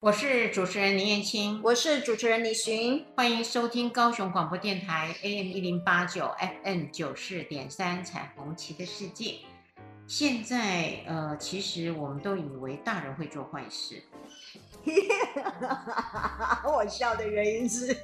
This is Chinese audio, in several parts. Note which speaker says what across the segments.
Speaker 1: 我是主持人林燕青，
Speaker 2: 我是主持人李寻，
Speaker 1: 欢迎收听高雄广播电台 AM 一零八九 FM 九四点三彩虹旗的世界。现在呃，其实我们都以为大人会做坏事。
Speaker 2: 我笑的原因是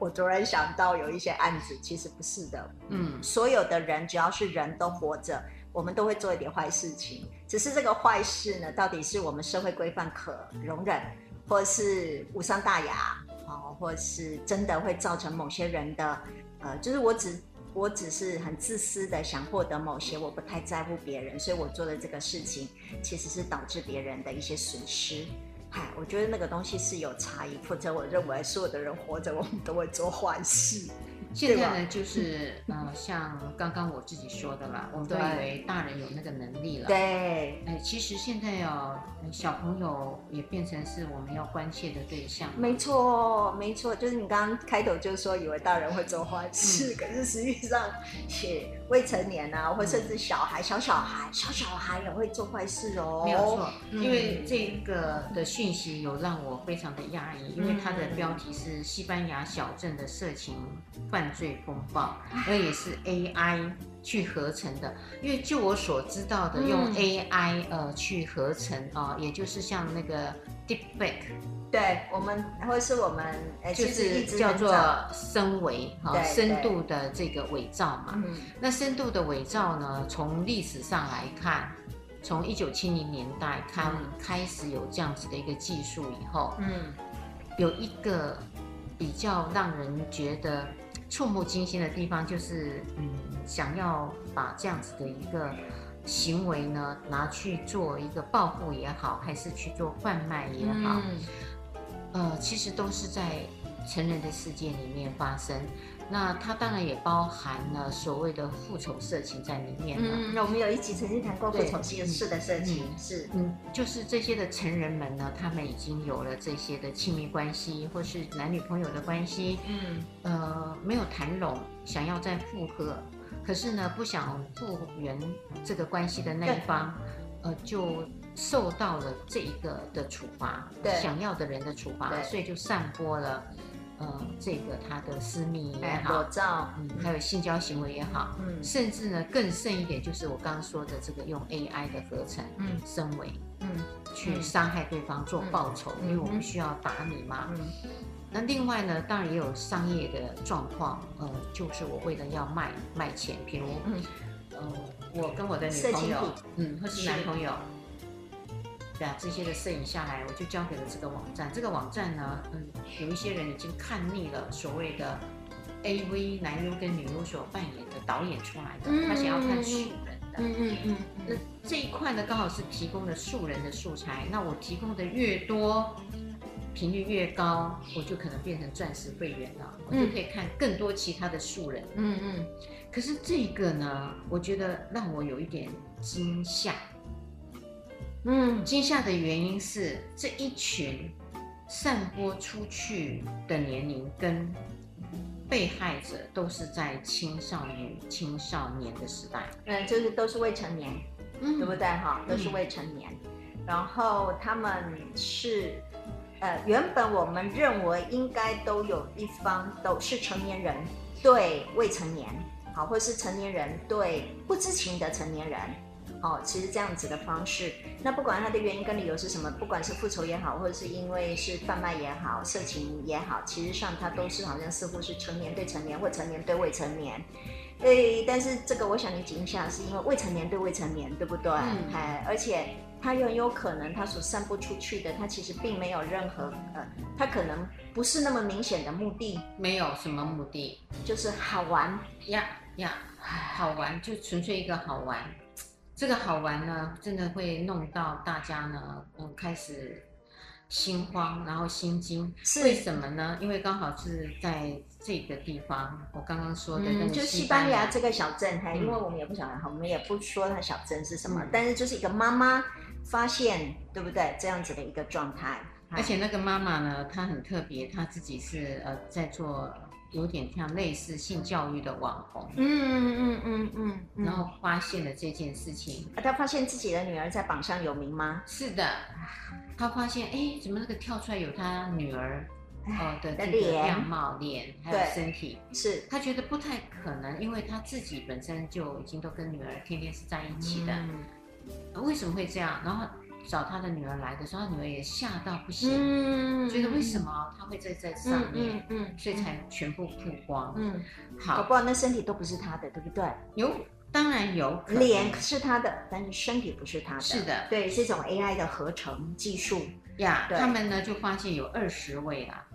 Speaker 2: 我突然想到有一些案子，其实不是的。嗯，所有的人只要是人都活着，我们都会做一点坏事情。只是这个坏事呢，到底是我们社会规范可容忍？或是无伤大雅，哦，或是真的会造成某些人的，呃，就是我只我只是很自私的想获得某些，我不太在乎别人，所以我做的这个事情其实是导致别人的一些损失。嗨，我觉得那个东西是有差异，否则我认为所有的人活着，我们都会做坏事。
Speaker 1: 现在呢，就是 呃，像刚刚我自己说的啦，我们都以为大人有那个能力了。
Speaker 2: 对，
Speaker 1: 哎，其实现在哦，小朋友也变成是我们要关切的对象。
Speaker 2: 没错，没错，就是你刚刚开头就说以为大人会做坏事，嗯、可是实际上，且未成年啊，或甚至小孩、小小孩、小小孩也会做坏事哦。
Speaker 1: 没有错，因为这个的讯息有让我非常的压抑，因为它的标题是西班牙小镇的色情犯。罪风暴，而也是 AI 去合成的。因为就我所知道的，用 AI 呃去合成啊、呃，也就是像那个 Deepfake，
Speaker 2: 对我们或者是我们
Speaker 1: 就是叫做深伪哈，深度的这个伪造嘛。嗯、那深度的伪造呢，从历史上来看，从一九七零年代开开始有这样子的一个技术以后，嗯，有一个比较让人觉得。触目惊心的地方就是，嗯，想要把这样子的一个行为呢，拿去做一个报复也好，还是去做贩卖也好，嗯、呃，其实都是在成人的世界里面发生。那它当然也包含了所谓的复仇色情在里面了。
Speaker 2: 嗯，那我们有一集曾经谈过复仇式的色情，是，
Speaker 1: 嗯，就是这些的成人们呢，他们已经有了这些的亲密关系，或是男女朋友的关系，嗯，呃，没有谈拢，想要再复合，可是呢，不想复原这个关系的那一方，呃，就受到了这一个的处罚，想要的人的处罚，所以就散播了。呃，这个他的私密也好，
Speaker 2: 裸照，
Speaker 1: 嗯，还有性交行为也好，嗯，甚至呢更甚一点，就是我刚刚说的这个用 AI 的合成，嗯，深伪，嗯，去伤害对方做报酬，因为我们需要打你嘛，嗯，那另外呢，当然也有商业的状况，呃，就是我为了要卖卖钱，比如，嗯，呃，我跟我的女朋友，嗯，或是男朋友。对啊，这些的摄影下来，我就交给了这个网站。这个网站呢，嗯，有一些人已经看腻了所谓的 AV 男优跟女优所扮演的导演出来的，嗯、他想要看素人的。嗯嗯嗯。那这一块呢，刚好是提供了素人的素材。那我提供的越多，频率越高，我就可能变成钻石会员了，我就可以看更多其他的素人。嗯嗯。可是这个呢，我觉得让我有一点惊吓。嗯，惊吓的原因是这一群散播出去的年龄跟被害者都是在青少年、青少年的时代，
Speaker 2: 嗯，就是都是未成年，嗯，对不对哈？都是未成年，嗯、然后他们是，呃，原本我们认为应该都有一方都是成年人对未成年，好，或是成年人对不知情的成年人。哦，其实这样子的方式，那不管他的原因跟理由是什么，不管是复仇也好，或者是因为是贩卖也好，色情也好，其实上它都是好像似乎是成年对成年，或成年对未成年。对，但是这个我想你惊吓是因为未成年对未成年，对不对？嗯。哎，而且他又很有可能它所散布出去的，它其实并没有任何呃，它可能不是那么明显的目的，
Speaker 1: 没有什么目的，
Speaker 2: 就是好玩
Speaker 1: 呀呀，好玩就纯粹一个好玩。这个好玩呢，真的会弄到大家呢，嗯，开始心慌，然后心惊。是为什么呢？因为刚好是在这个地方，我刚刚说的，嗯，
Speaker 2: 就西班牙这个小镇，还、嗯、因为我们也不晓得，我们也不说它小镇是什么，嗯、但是就是一个妈妈发现，对不对？这样子的一个状态。
Speaker 1: 而且那个妈妈呢，她很特别，她自己是呃在做有点像类似性教育的网红，
Speaker 2: 嗯嗯嗯嗯嗯，
Speaker 1: 然后发现了这件事情，
Speaker 2: 她发现自己的女儿在榜上有名吗？
Speaker 1: 是的，她发现，哎，怎么那个跳出来有她女儿，哦的这个样貌、脸还有身体，
Speaker 2: 是
Speaker 1: 他觉得不太可能，因为他自己本身就已经都跟女儿天天是在一起的，嗯为什么会这样？然后。找他的女儿来的时候，他女儿也吓到不行，嗯、觉得为什么他会在这上面，嗯，所以才全部曝光。嗯，好，
Speaker 2: 不然那身体都不是他的，对不对？
Speaker 1: 有，当然有，
Speaker 2: 脸是他的，但是身体不是他的。
Speaker 1: 是的，
Speaker 2: 对，这种 AI 的合成技术
Speaker 1: 呀，对他们呢就发现有二十位啊，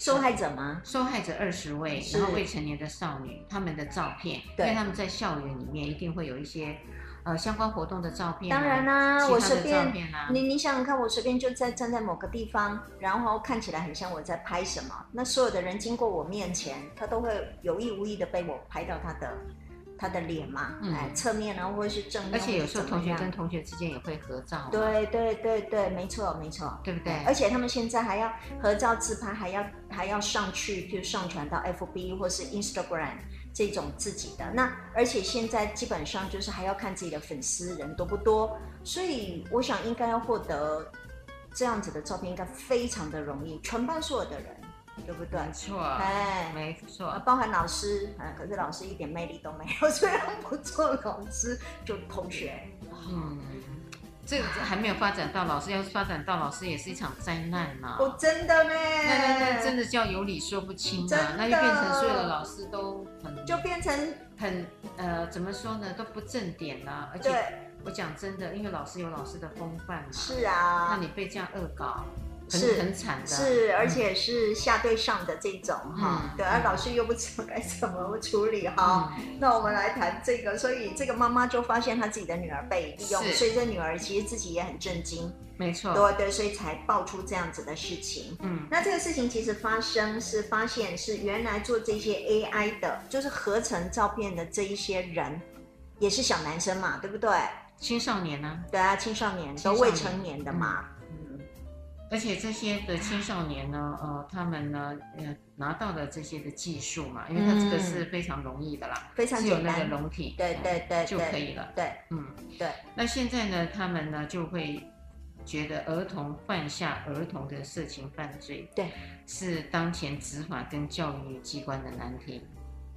Speaker 2: 受害者吗？
Speaker 1: 受害者二十位，然后未成年的少女，他们的照片，对因为他们在校园里面一定会有一些。呃，相关活动的照片，
Speaker 2: 当然啦，我随便，你你想想看，我随便就在站在某个地方，然后看起来很像我在拍什么，那所有的人经过我面前，他都会有意无意的被我拍到他的他的脸嘛，哎，侧面呢，或者是正面，
Speaker 1: 而且有时候同学跟同学之间也会合照，
Speaker 2: 对对对对，没错没错，
Speaker 1: 对不对？
Speaker 2: 而且他们现在还要合照自拍，还要还要上去就上传到 FB 或是 Instagram。这种自己的那，而且现在基本上就是还要看自己的粉丝人多不多，所以我想应该要获得这样子的照片应该非常的容易，全班所有的人，对不对？
Speaker 1: 没错，哎，没错，
Speaker 2: 包含老师，啊，可是老师一点魅力都没有，虽然不做老师，就同学，嗯。
Speaker 1: 这个还没有发展到老师，要发展到老师也是一场灾难呐！
Speaker 2: 哦，真的呢？
Speaker 1: 那那那真的叫有理说不清啊！那就变成所有的老师都很
Speaker 2: 就变成
Speaker 1: 很呃，怎么说呢？都不正点啦。而且我讲真的，因为老师有老师的风范嘛。
Speaker 2: 是啊。
Speaker 1: 那你被这样恶搞。
Speaker 2: 是
Speaker 1: 很惨的，
Speaker 2: 是而且是下对上的这种哈，对，而老师又不知道该怎么处理哈。那我们来谈这个，所以这个妈妈就发现她自己的女儿被利用，所以这女儿其实自己也很震惊，
Speaker 1: 没错，
Speaker 2: 对对，所以才爆出这样子的事情。嗯，那这个事情其实发生是发现是原来做这些 AI 的，就是合成照片的这一些人，也是小男生嘛，对不对？
Speaker 1: 青少年呢？
Speaker 2: 对啊，青少年都未成年的嘛。
Speaker 1: 而且这些的青少年呢，呃，他们呢，呃，拿到了这些的技术嘛，因为他这个是非常容易的啦，
Speaker 2: 非常
Speaker 1: 只有那个容体，
Speaker 2: 对对对
Speaker 1: 就可以了，
Speaker 2: 对，
Speaker 1: 嗯，
Speaker 2: 对。
Speaker 1: 那现在呢，他们呢就会觉得儿童犯下儿童的色情犯罪，
Speaker 2: 对，
Speaker 1: 是当前执法跟教育机关的难题。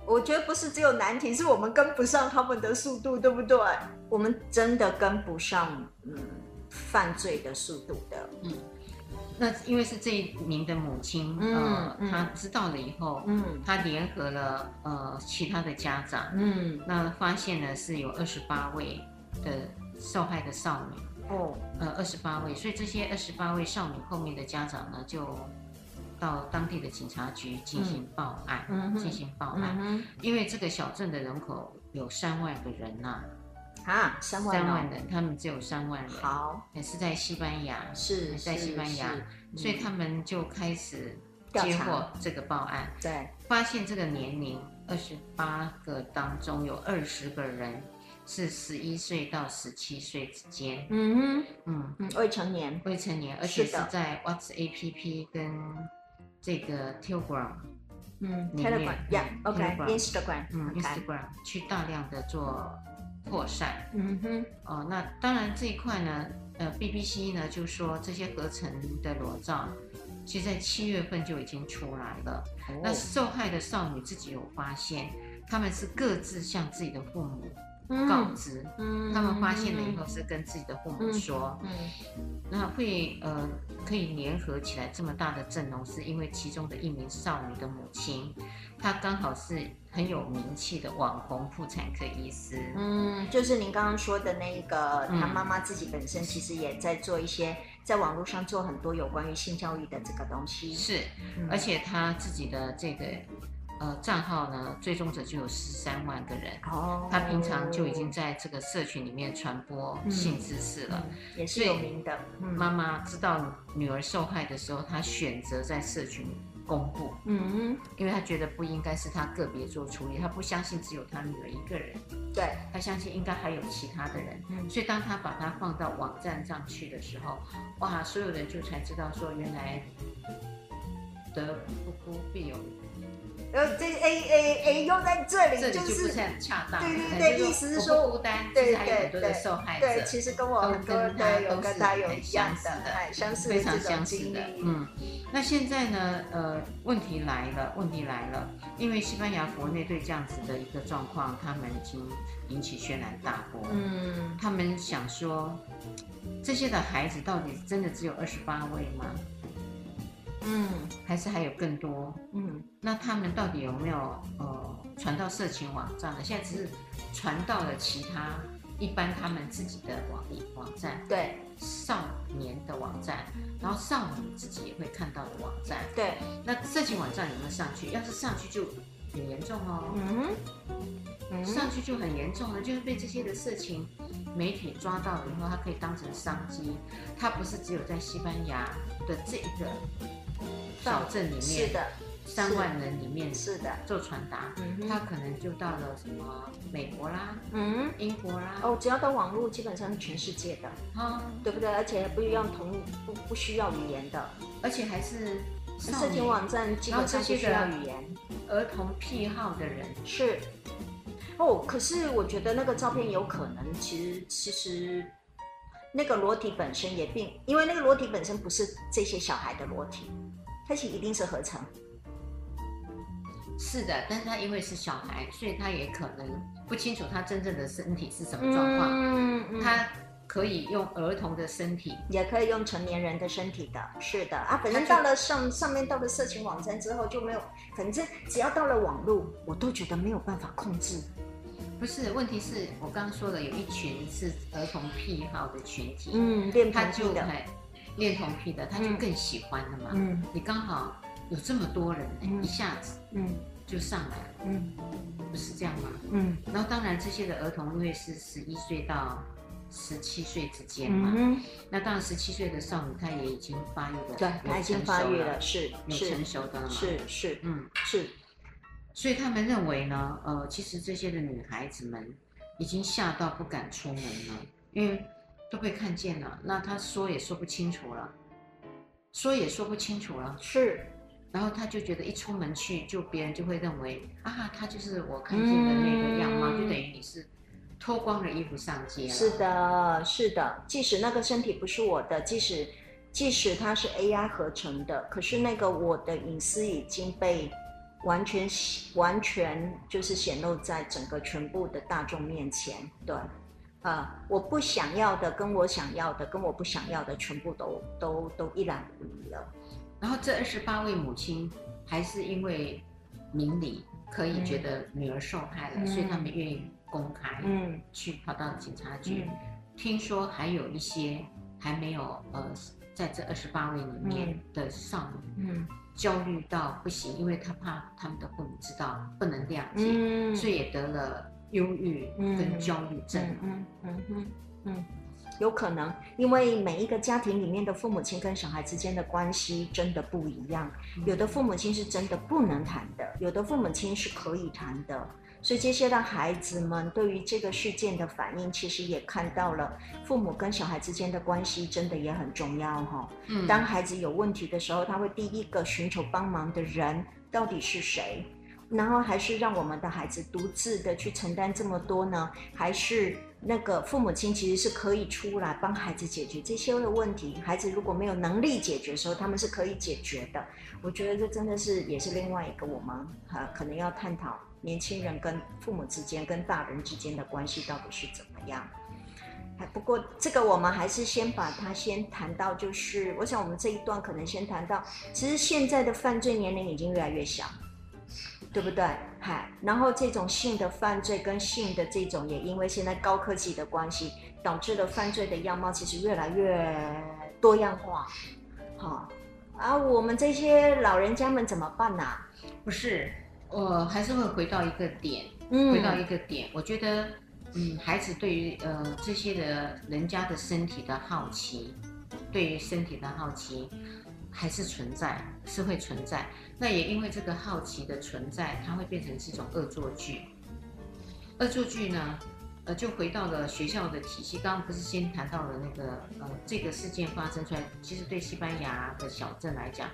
Speaker 2: 我觉得不是只有难题，是我们跟不上他们的速度，对不对？我们真的跟不上，嗯，犯罪的速度的，嗯。
Speaker 1: 那因为是这一名的母亲，呃，她知道了以后，嗯，她联合了呃其他的家长，嗯，那发现呢是有二十八位的受害的少女，哦，呃二十八位，所以这些二十八位少女后面的家长呢就到当地的警察局进行报案，嗯，进行报案，嗯，因为这个小镇的人口有三万个人呐。
Speaker 2: 啊，三万，三万
Speaker 1: 人，他们只有三万人。
Speaker 2: 好，
Speaker 1: 也是在西班牙，
Speaker 2: 是
Speaker 1: 在西班牙，所以他们就开始接获这个报案，
Speaker 2: 对，
Speaker 1: 发现这个年龄二十八个当中有二十个人是十一岁到十七岁之间，
Speaker 2: 嗯哼，嗯嗯，未成年，
Speaker 1: 未成年，而且是在 WhatsApp 跟这个 Telegram，
Speaker 2: 嗯，Telegram，Yeah，OK，Instagram，
Speaker 1: 嗯，Instagram 去大量的做。扩散，嗯哼，哦，那当然这一块呢，呃，BBC 呢就说这些合成的裸照，其实在七月份就已经出来了。哦、那受害的少女自己有发现，他们是各自向自己的父母告知，嗯，他们发现了以后是跟自己的父母说，嗯，嗯。那会呃可以联合起来这么大的阵容，是因为其中的一名少女的母亲，她刚好是。很有名气的网红妇产科医师，
Speaker 2: 嗯，就是您刚刚说的那个，他妈妈自己本身其实也在做一些，在网络上做很多有关于性教育的这个东西。
Speaker 1: 是，嗯、而且他自己的这个呃账号呢，追踪者就有十三万个人。哦，他平常就已经在这个社群里面传播性知识了，
Speaker 2: 也是有名的。
Speaker 1: 妈妈知道女儿受害的时候，她选择在社群。公布，嗯，因为他觉得不应该是他个别做处理，他不相信只有他女儿一个人，
Speaker 2: 对，
Speaker 1: 他相信应该还有其他的人，嗯，所以当他把它放到网站上去的时候，哇，所有人就才知道说原来得不孤必有。
Speaker 2: 然后这 A A A 又在
Speaker 1: 这里，就不是很恰当。
Speaker 2: 对对对，意思是说
Speaker 1: 不孤单，对对对，对，
Speaker 2: 对，其实跟我很多对有跟他有一样的，
Speaker 1: 哎，
Speaker 2: 相似
Speaker 1: 非常相似的。嗯，那现在呢？呃，问题来了，问题来了，因为西班牙国内对这样子的一个状况，他们已经引起轩然大波。嗯，他们想说，这些的孩子到底真的只有二十八位吗？嗯，还是还有更多。嗯，那他们到底有没有呃传到色情网站呢？现在只是传到了其他一般他们自己的网网站，
Speaker 2: 对，
Speaker 1: 少年的网站，然后少女自己也会看到的网站，
Speaker 2: 对。
Speaker 1: 那色情网站有没有上去？要是上去就很严重哦。嗯，嗯，上去就很严重了，就是被这些的色情媒体抓到了以后，它可以当成商机。它不是只有在西班牙的这一个。小镇里面
Speaker 2: 是的，
Speaker 1: 三万人里面
Speaker 2: 是的
Speaker 1: 做传达，他可能就到了什么美国啦，嗯，英国啦，
Speaker 2: 哦，只要到网络，基本上是全世界的，啊，对不对？而且不用同不不需要语言的，
Speaker 1: 而且还是
Speaker 2: 色情网站，基本上不需要语言。
Speaker 1: 儿童癖好的人
Speaker 2: 是，哦，可是我觉得那个照片有可能，其实其实那个裸体本身也并，因为那个裸体本身不是这些小孩的裸体。它其实一定是合成，
Speaker 1: 是的，但是他因为是小孩，所以他也可能不清楚他真正的身体是什么状况。嗯嗯，他可以用儿童的身体，
Speaker 2: 也可以用成年人的身体的。是的啊，反正到了上上面到了色情网站之后就没有，反正只要到了网络，我都觉得没有办法控制。
Speaker 1: 不是，问题是我刚刚说的，有一群是儿童癖好的群体，
Speaker 2: 嗯，恋童癖的。
Speaker 1: 恋童癖的，他就更喜欢了嘛。嗯，你刚好有这么多人，一下子，嗯，就上来了。嗯，不是这样吗？嗯，然后当然这些的儿童因为是十一岁到十七岁之间嘛，嗯，那当然十七岁的少女她也已经发育了，
Speaker 2: 对，她已经发育了，是
Speaker 1: 有成熟的了嘛，
Speaker 2: 是是，嗯是，
Speaker 1: 所以他们认为呢，呃，其实这些的女孩子们已经吓到不敢出门了，因为。都被看见了，那她说也说不清楚了，说也说不清楚了，
Speaker 2: 是，
Speaker 1: 然后他就觉得一出门去，就别人就会认为啊，他就是我看见的那个样貌，嗯、就等于你是脱光了衣服上街了。
Speaker 2: 是的，是的，即使那个身体不是我的，即使即使它是 AI 合成的，可是那个我的隐私已经被完全完全就是显露在整个全部的大众面前，对。啊、呃，我不想要的，跟我想要的，跟我不想要的，全部都都都一览无遗了。
Speaker 1: 然后这二十八位母亲还是因为明理，可以觉得女儿受害了，嗯、所以他们愿意公开，嗯，去跑到警察局。嗯、听说还有一些还没有呃，在这二十八位里面的少女，嗯，焦虑到不行，因为他怕他们的父母知道不能谅解，嗯，所以也得了。忧郁跟焦虑症，嗯嗯嗯
Speaker 2: 嗯，有可能，因为每一个家庭里面的父母亲跟小孩之间的关系真的不一样，有的父母亲是真的不能谈的，有的父母亲是可以谈的，所以这些让孩子们对于这个事件的反应，其实也看到了父母跟小孩之间的关系真的也很重要哈。嗯，当孩子有问题的时候，他会第一个寻求帮忙的人到底是谁？然后还是让我们的孩子独自的去承担这么多呢？还是那个父母亲其实是可以出来帮孩子解决这些的问题？孩子如果没有能力解决的时候，他们是可以解决的。我觉得这真的是也是另外一个我们呃可能要探讨年轻人跟父母之间、跟大人之间的关系到底是怎么样。还不过这个我们还是先把它先谈到，就是我想我们这一段可能先谈到，其实现在的犯罪年龄已经越来越小。对不对？嗨，然后这种性的犯罪跟性的这种，也因为现在高科技的关系，导致了犯罪的样貌其实越来越多样化。好，啊，我们这些老人家们怎么办呢？
Speaker 1: 不是，我还是会回到一个点，回到一个点。嗯、我觉得，嗯，孩子对于呃这些的人家的身体的好奇，对于身体的好奇。还是存在，是会存在。那也因为这个好奇的存在，它会变成是一种恶作剧。恶作剧呢，呃，就回到了学校的体系。刚刚不是先谈到了那个，呃，这个事件发生出来，其实对西班牙的小镇来讲，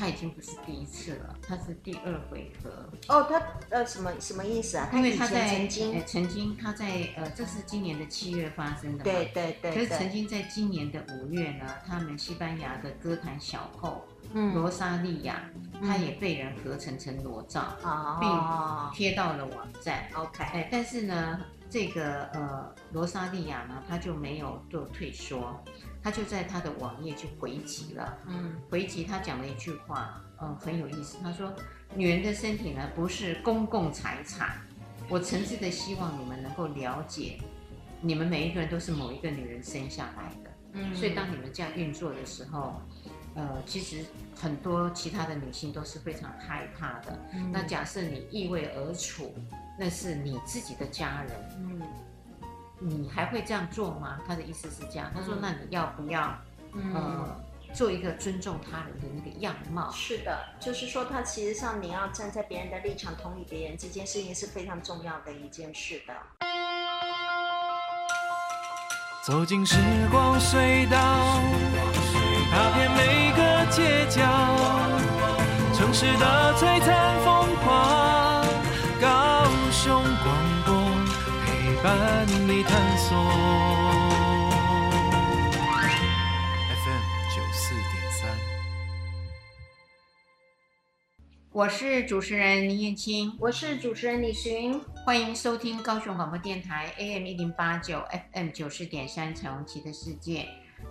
Speaker 1: 他已经不是第一次了，他是第二回合。
Speaker 2: 哦，他呃什么什么意思啊？
Speaker 1: 因为他在
Speaker 2: 曾经、
Speaker 1: 呃、曾经他在呃，这是今年的七月发生的嘛。
Speaker 2: 对对对。
Speaker 1: 可是曾经在今年的五月呢，他们西班牙的歌坛小后，嗯，罗莎莉亚，她也被人合成成裸照，
Speaker 2: 哦、
Speaker 1: 并贴到了网站。
Speaker 2: OK，
Speaker 1: 哎，但是呢，这个呃罗莎莉亚呢，她就没有做退缩。他就在他的网页去回击了，嗯，回击他讲了一句话，嗯，很有意思。他说：“女人的身体呢，不是公共财产。我诚挚的希望你们能够了解，你们每一个人都是某一个女人生下来的。嗯，所以当你们这样运作的时候，呃，其实很多其他的女性都是非常害怕的。嗯，那假设你易位而处，那是你自己的家人，嗯。”你还会这样做吗？他的意思是这样，他说：“那你要不要，嗯、呃，做一个尊重他人的那个样貌？”
Speaker 2: 是的，就是说，他其实上你要站在别人的立场，同理别人，这件事情是非常重要的一件事的。走进时光隧道，踏遍每个街角，城市的璀璨风伴你探索。FM 九四点三，
Speaker 1: 我是主持人林燕青，
Speaker 2: 我是主持人李寻，
Speaker 1: 欢迎收听高雄广播电台 AM 一零八九 FM 九四点三彩虹旗的世界。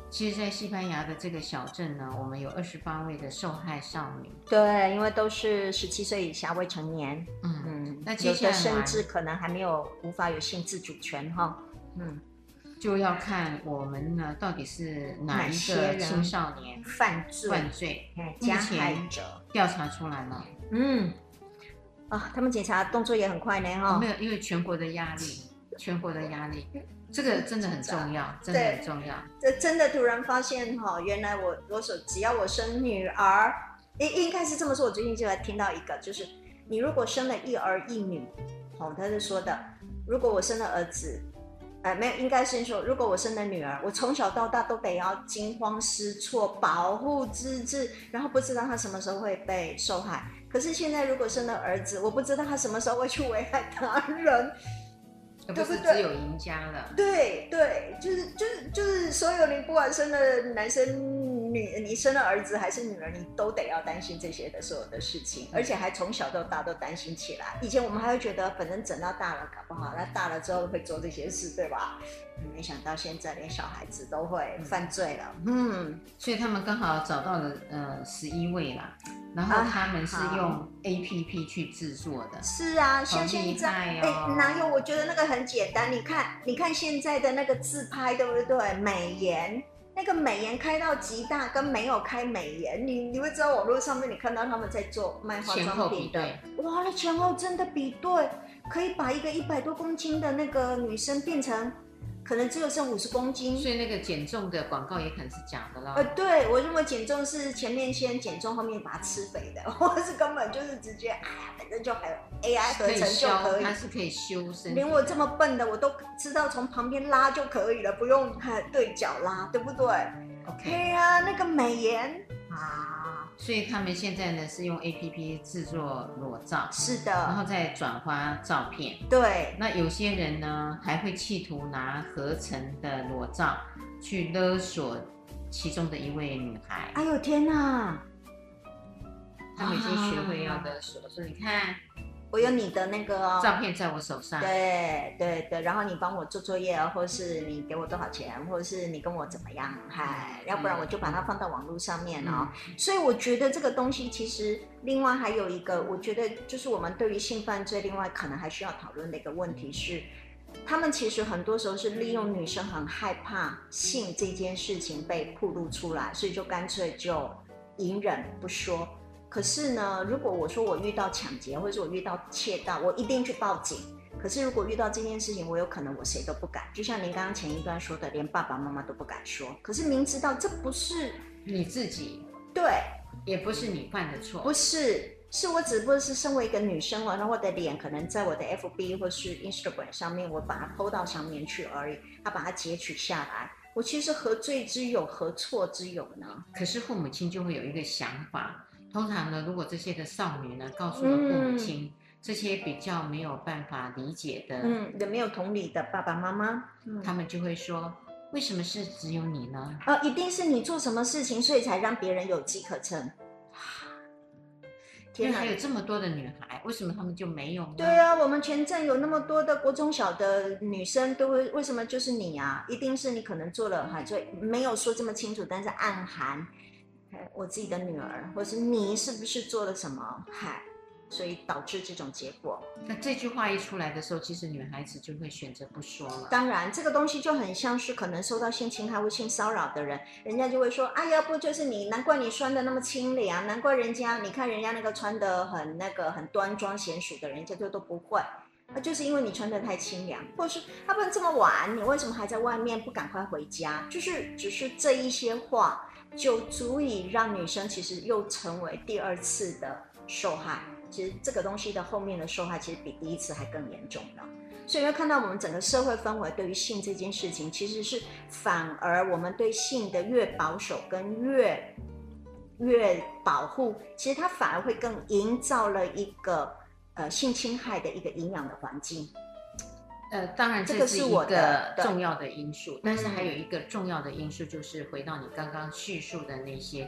Speaker 1: 其实，在西班牙的这个小镇呢，我们有二十八位的受害少女。
Speaker 2: 对，因为都是十七岁以下未成年。嗯嗯，那接下来甚至可能还没有无法有性自主权哈。嗯，
Speaker 1: 就要看我们呢到底是哪一个青少年
Speaker 2: 犯罪
Speaker 1: 犯罪加害者调查出来了。
Speaker 2: 嗯，啊，他们检查动作也很快呢哈。
Speaker 1: 没有，因为全国的压力，全国的压力。这个真的很重要，真的很重要。
Speaker 2: 这真的突然发现哈，原来我我所只要我生女儿，应应该是这么说。我最近就来听到一个，就是你如果生了一儿一女，哦，他是说的，如果我生了儿子，呃，没有，应该先说，如果我生了女儿，我从小到大都得要惊慌失措，保护资质，然后不知道他什么时候会被受害。可是现在如果生了儿子，我不知道他什么时候会去危害他人。
Speaker 1: 不是只有赢家了，
Speaker 2: 对对，就是就是就是所有你不管生了男生女，你生了儿子还是女儿，你都得要担心这些的所有的事情，而且还从小到大都担心起来。以前我们还会觉得，反正整到大了搞不好，那大了之后会做这些事，对吧？没想到现在连小孩子都会犯罪了，嗯，
Speaker 1: 所以他们刚好找到了呃十一位啦，然后他们是用 APP 去制作的，
Speaker 2: 是啊，像现在哎、哦欸、哪有？我觉得那个很简单，你看你看现在的那个自拍对不对？美颜那个美颜开到极大，跟没有开美颜，你你会知道网络上面你看到他们在做卖化妆品的，哇，那前后真的比对，可以把一个一百多公斤的那个女生变成。可能只有剩五十公斤，
Speaker 1: 所以那个减重的广告也可能是假的啦。
Speaker 2: 呃，对，我认为减重是前面先减重，后面把它吃肥的，或是根本就是直接，哎呀，反正就还有 AI 合成就可以，
Speaker 1: 它是可以修身。
Speaker 2: 连我这么笨的，我都知道从旁边拉就可以了，不用看对角拉，对不对？OK 啊，那个美颜啊。
Speaker 1: 所以他们现在呢是用 APP 制作裸照，
Speaker 2: 是的，
Speaker 1: 然后再转发照片。
Speaker 2: 对，
Speaker 1: 那有些人呢还会企图拿合成的裸照去勒索其中的一位女孩。
Speaker 2: 哎呦天哪！
Speaker 1: 他们已经学会要勒索，所以你看。
Speaker 2: 我有你的那个、哦、
Speaker 1: 照片在我手上，
Speaker 2: 对对对，然后你帮我做作业，或是你给我多少钱，或者是你跟我怎么样，嗨，要不然我就把它放到网络上面哦。嗯、所以我觉得这个东西其实另外还有一个，我觉得就是我们对于性犯罪，另外可能还需要讨论的一个问题是，他们其实很多时候是利用女生很害怕性这件事情被暴露出来，所以就干脆就隐忍不说。可是呢，如果我说我遇到抢劫，或者是我遇到窃盗，我一定去报警。可是如果遇到这件事情，我有可能我谁都不敢。就像您刚刚前一段说的，连爸爸妈妈都不敢说。可是明知道这不是
Speaker 1: 你自己，
Speaker 2: 对，
Speaker 1: 也不是你犯的错，
Speaker 2: 不是，是我只不过是身为一个女生，然后我的脸可能在我的 FB 或是 Instagram 上面，我把它 PO 到上面去而已，他把它截取下来，我其实何罪之有，何错之有呢？
Speaker 1: 可是父母亲就会有一个想法。通常呢，如果这些的少女呢，告诉了父母亲、嗯、这些比较没有办法理解的，
Speaker 2: 嗯，也没有同理的爸爸妈妈，
Speaker 1: 嗯、他们就会说：为什么是只有你呢？
Speaker 2: 啊、呃，一定是你做什么事情，所以才让别人有机可乘。
Speaker 1: 天哪还有这么多的女孩，为什么他们就没有呢？
Speaker 2: 对啊，我们全镇有那么多的国中小的女生，都会为什么就是你啊？一定是你可能做了哈，就没有说这么清楚，但是暗含，我自己的女儿，或是你是不是做了什么？害。所以导致这种结果。
Speaker 1: 那这句话一出来的时候，其实女孩子就会选择不说了。
Speaker 2: 当然，这个东西就很像是可能受到性侵害或性骚扰的人，人家就会说：“哎呀，不就是你？难怪你穿的那么清凉，难怪人家，你看人家那个穿的很那个很端庄贤淑的人家就都不会，那就是因为你穿的太清凉，或者是他不能这么晚，你为什么还在外面不赶快回家？就是只是这一些话，就足以让女生其实又成为第二次的受害。”其实这个东西的后面的受害，其实比第一次还更严重的。所以会看到我们整个社会氛围对于性这件事情，其实是反而我们对性的越保守跟越越保护，其实它反而会更营造了一个呃性侵害的一个营养的环境。
Speaker 1: 呃，当然这是一个重要的因素，但是还有一个重要的因素就是回到你刚刚叙述的那些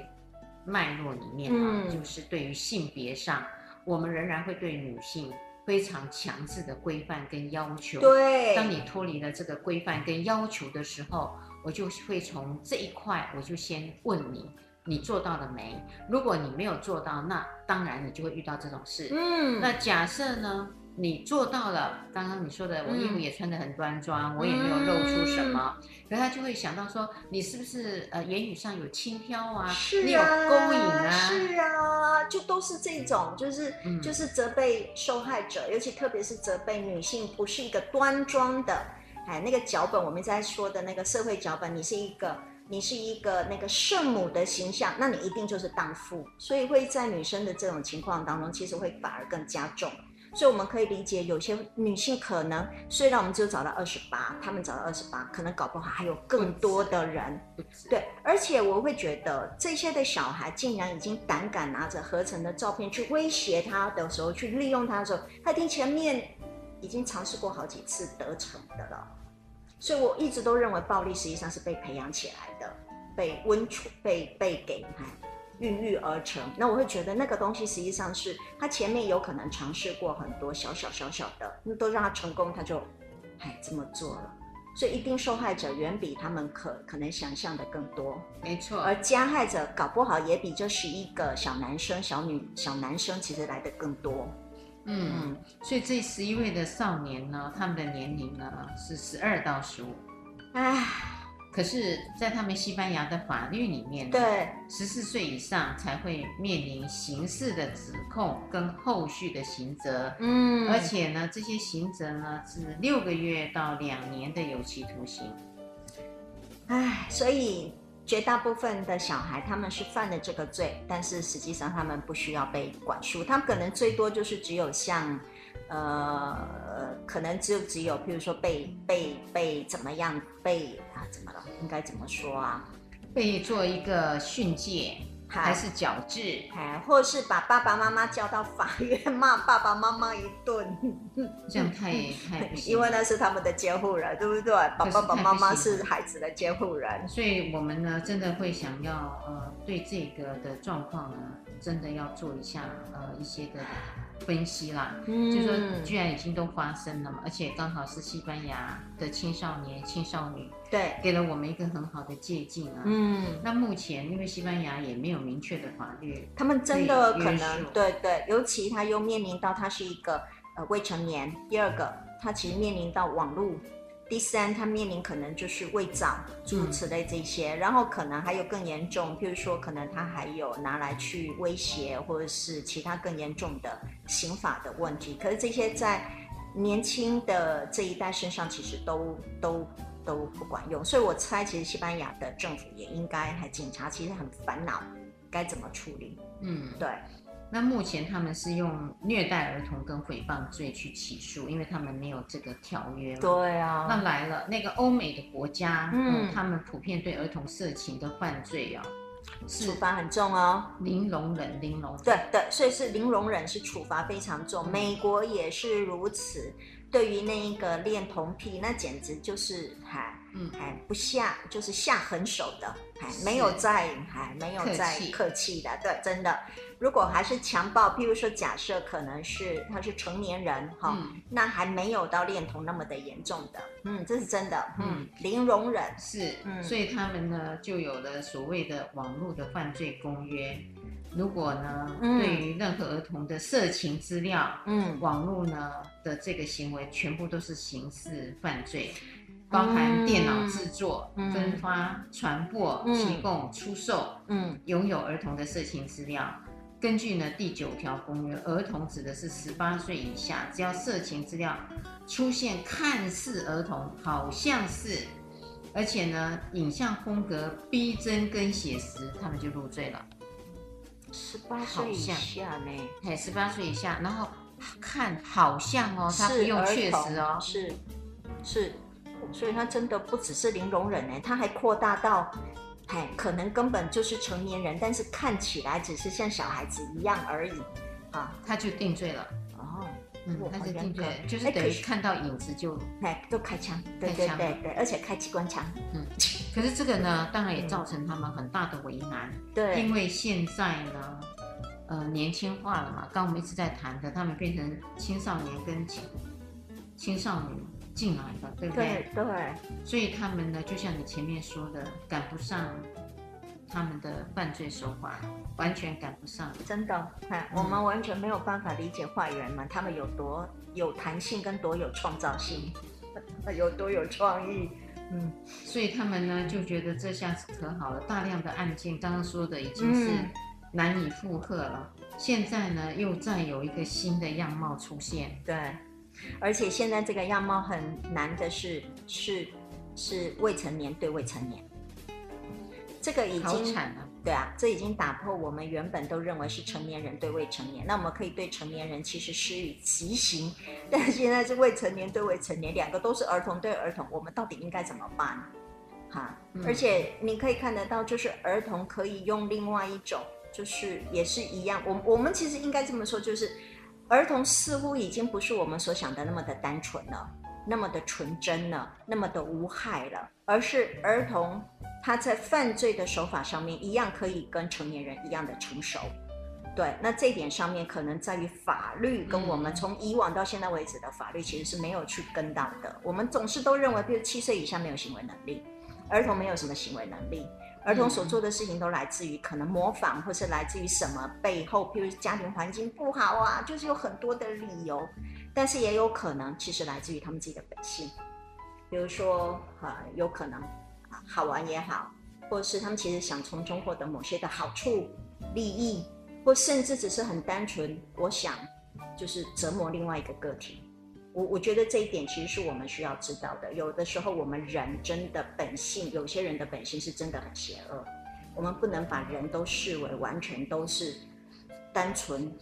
Speaker 1: 脉络里面啊，嗯、就是对于性别上。我们仍然会对女性非常强制的规范跟要求。
Speaker 2: 对，
Speaker 1: 当你脱离了这个规范跟要求的时候，我就会从这一块，我就先问你，你做到了没？如果你没有做到，那当然你就会遇到这种事。嗯，那假设呢？你做到了，刚刚你说的，我衣服也穿得很端庄，嗯、我也没有露出什么，可是他就会想到说，你是不是呃言语上有轻佻啊？
Speaker 2: 是啊，
Speaker 1: 你有勾引啊？
Speaker 2: 是啊，就都是这种，就是、嗯、就是责备受害者，尤其特别是责备女性不是一个端庄的，哎，那个脚本我们在说的那个社会脚本，你是一个你是一个那个圣母的形象，那你一定就是荡妇，所以会在女生的这种情况当中，其实会反而更加重。所以我们可以理解，有些女性可能虽然我们只有找到二十八，她们找到二十八，可能搞不好还有更多的人。对，而且我会觉得这些的小孩竟然已经胆敢拿着合成的照片去威胁他的时候，去利用他的时候，他已经前面已经尝试过好几次得逞的了。所以我一直都认为暴力实际上是被培养起来的，被温处，被被给孕育而成，那我会觉得那个东西实际上是他前面有可能尝试过很多小小小小的，那都让他成功，他就，哎，这么做了，所以一定受害者远比他们可可能想象的更多，
Speaker 1: 没错，
Speaker 2: 而加害者搞不好也比这十一个小男生、小女、小男生其实来的更多，
Speaker 1: 嗯，嗯，所以这十一位的少年呢，他们的年龄呢是十二到十五，哎。可是，在他们西班牙的法律里面，
Speaker 2: 对，
Speaker 1: 十四岁以上才会面临刑事的指控跟后续的刑责。嗯，而且呢，这些刑责呢是六个月到两年的有期徒刑。
Speaker 2: 唉，所以绝大部分的小孩他们是犯了这个罪，但是实际上他们不需要被管束，他们可能最多就是只有像。呃，可能就只有，比如说被被被怎么样被啊？怎么了？应该怎么说啊？
Speaker 1: 被做一个训诫，还是矫治？
Speaker 2: 哎，或是把爸爸妈妈叫到法院骂爸爸妈妈一顿，
Speaker 1: 这样太太不行。
Speaker 2: 因为那是他们的监护人，对不对？爸爸妈妈是孩子的监护人，
Speaker 1: 所以我们呢，真的会想要呃，对这个的状况呢，真的要做一下呃一些的。分析啦，嗯、就说居然已经都发生了嘛，而且刚好是西班牙的青少年、青少女，
Speaker 2: 对，
Speaker 1: 给了我们一个很好的借鉴啊。嗯，那目前因为西班牙也没有明确的法律，
Speaker 2: 他们真的可能对对，尤其他又面临到他是一个呃未成年，第二个他其实面临到网络。第三，他面临可能就是胃胀诸如此类这些，嗯、然后可能还有更严重，譬如说可能他还有拿来去威胁，或者是其他更严重的刑法的问题。可是这些在年轻的这一代身上，其实都都都不管用。所以我猜，其实西班牙的政府也应该，还警察其实很烦恼，该怎么处理？嗯，对。
Speaker 1: 那目前他们是用虐待儿童跟诽谤罪去起诉，因为他们没有这个条约。
Speaker 2: 对啊。
Speaker 1: 那来了那个欧美的国家，嗯，嗯，他们普遍对儿童色情的犯罪啊，
Speaker 2: 处罚很重哦，
Speaker 1: 零容忍，零容忍。
Speaker 2: 对对，所以是零容忍，是处罚非常重。嗯、美国也是如此，对于那一个恋童癖，那简直就是还嗯还不下，就是下狠手的，还没有在还没有在客气的，对，真的。如果还是强暴，譬如说假设可能是他是成年人哈，嗯、那还没有到恋童那么的严重的，嗯，这是真的，嗯，零容忍。
Speaker 1: 是，嗯，所以他们呢就有了所谓的网络的犯罪公约。如果呢，嗯、对于任何儿童的色情资料，嗯，网络呢的这个行为全部都是刑事犯罪，包含电脑制作、嗯、分发、传播、嗯、提供、出售，嗯，拥有儿童的色情资料。根据呢第九条公约，儿童指的是十八岁以下，只要色情资料出现看似儿童，好像是，而且呢影像风格逼真跟写实，他们就入罪了。
Speaker 2: 十八岁以下呢？
Speaker 1: 哎，十八岁以下，然后看好像哦，他不用确实哦，
Speaker 2: 是是，所以他真的不只是零容忍呢，他还扩大到。哎，可能根本就是成年人，但是看起来只是像小孩子一样而已，啊，
Speaker 1: 他就定罪了。哦，嗯，他就定罪，就是等于看到影子就，
Speaker 2: 哎，都开枪，对对对对，而且开机关枪。
Speaker 1: 嗯，可是这个呢，当然也造成他们很大的为难。对，因为现在呢，呃，年轻化了嘛，刚我们一直在谈的，他们变成青少年跟青青少女。进来的，对不对？
Speaker 2: 对，对，
Speaker 1: 所以他们呢，就像你前面说的，赶不上他们的犯罪手法，完全赶不上。
Speaker 2: 真的，哎，我们完全没有办法理解坏人们，他们有多有弹性，跟多有创造性，有多有创意。嗯，
Speaker 1: 所以他们呢就觉得这下子可好了，大量的案件，刚刚说的已经是难以负荷了。嗯、现在呢，又再有一个新的样貌出现。
Speaker 2: 对。而且现在这个样貌很难的是，是是未成年对未成年，这个已
Speaker 1: 经。
Speaker 2: 对啊，这已经打破我们原本都认为是成年人对未成年，那我们可以对成年人其实施以极刑，但是现在是未成年对未成年，两个都是儿童对儿童，我们到底应该怎么办？哈，嗯、而且你可以看得到，就是儿童可以用另外一种，就是也是一样，我我们其实应该这么说，就是。儿童似乎已经不是我们所想的那么的单纯了，那么的纯真了，那么的无害了，而是儿童他在犯罪的手法上面一样可以跟成年人一样的成熟。对，那这一点上面可能在于法律跟我们从以往到现在为止的法律其实是没有去跟到的。我们总是都认为，比如七岁以下没有行为能力，儿童没有什么行为能力。儿童所做的事情都来自于可能模仿，或是来自于什么背后，譬如家庭环境不好啊，就是有很多的理由。但是也有可能，其实来自于他们自己的本性，比如说，呃，有可能好玩也好，或者是他们其实想从中获得某些的好处、利益，或甚至只是很单纯，我想就是折磨另外一个个体。我我觉得这一点其实是我们需要知道的。有的时候我们人真的本性，有些人的本性是真的很邪恶。我们不能把人都视为完全都是单纯、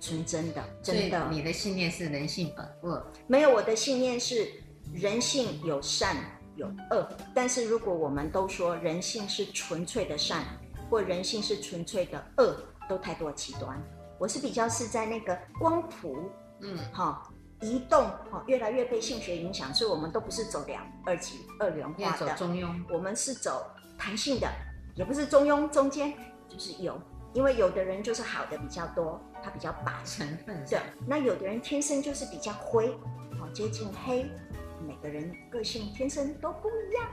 Speaker 2: 纯真的。真的，
Speaker 1: 你的信念是人性本恶？
Speaker 2: 没有，我的信念是人性有善有恶。但是如果我们都说人性是纯粹的善，或人性是纯粹的恶，都太多极端。我是比较是在那个光谱，嗯，好。移动哦，越来越被性学影响，所以我们都不是走两二级二元化的，
Speaker 1: 中庸，
Speaker 2: 我们是走弹性的，也不是中庸，中间就是有，因为有的人就是好的比较多，他比较白。
Speaker 1: 成分，
Speaker 2: 对，那有的人天生就是比较灰，哦，接近黑，每个人个性天生都不一样，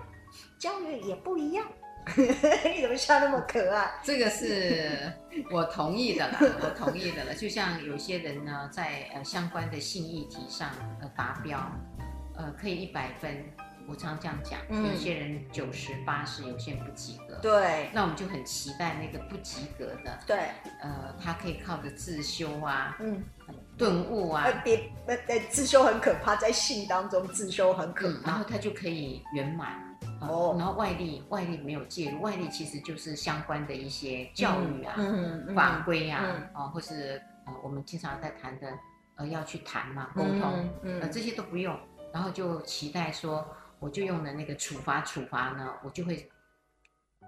Speaker 2: 教育也不一样。你怎么笑那么可爱？
Speaker 1: 这个是我同意的了，我同意的了。就像有些人呢，在呃相关的性议题上呃达标，呃可以一百分，我常这样讲。嗯、有些人九十八十，有些人不及格。
Speaker 2: 对。
Speaker 1: 那我们就很期待那个不及格的。
Speaker 2: 对。
Speaker 1: 呃，他可以靠着自修啊，嗯，顿悟啊。
Speaker 2: 别，呃，自修很可怕，在性当中自修很可怕，
Speaker 1: 嗯、然后他就可以圆满。哦，然后外力外力没有介入，外力其实就是相关的一些教育啊、法规啊，啊、嗯，或是呃我们经常在谈的，呃要去谈嘛，沟通，嗯嗯、呃这些都不用，然后就期待说，我就用了那个处罚处罚呢，我就会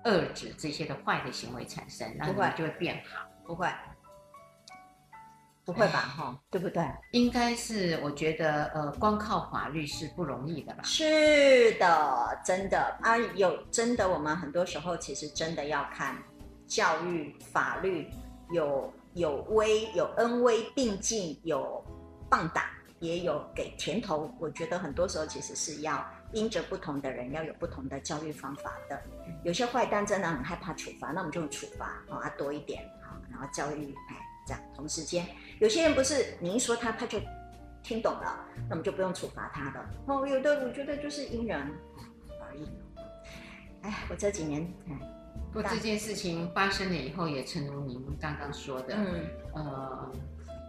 Speaker 1: 遏制这些的坏的行为产生，那你们就会变好。
Speaker 2: 不会。不会吧，哈，对不对？
Speaker 1: 应该是，我觉得，呃，光靠法律是不容易的吧？
Speaker 2: 是的，真的啊，有真的，我们很多时候其实真的要看教育、法律，有有威有恩威并进，有棒打，也有给甜头。我觉得很多时候其实是要因着不同的人，要有不同的教育方法的。有些坏蛋真的很害怕处罚，那我们就处罚啊多一点，好，然后教育，哎，这样同时间。有些人不是你一说他他就听懂了，那么就不用处罚他了。哦，有的我觉得就是因人而异。哎，我这几年，哎，
Speaker 1: 不过这件事情发生了以后，也诚如您刚刚说的，嗯，呃，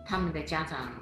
Speaker 1: 他们的家长，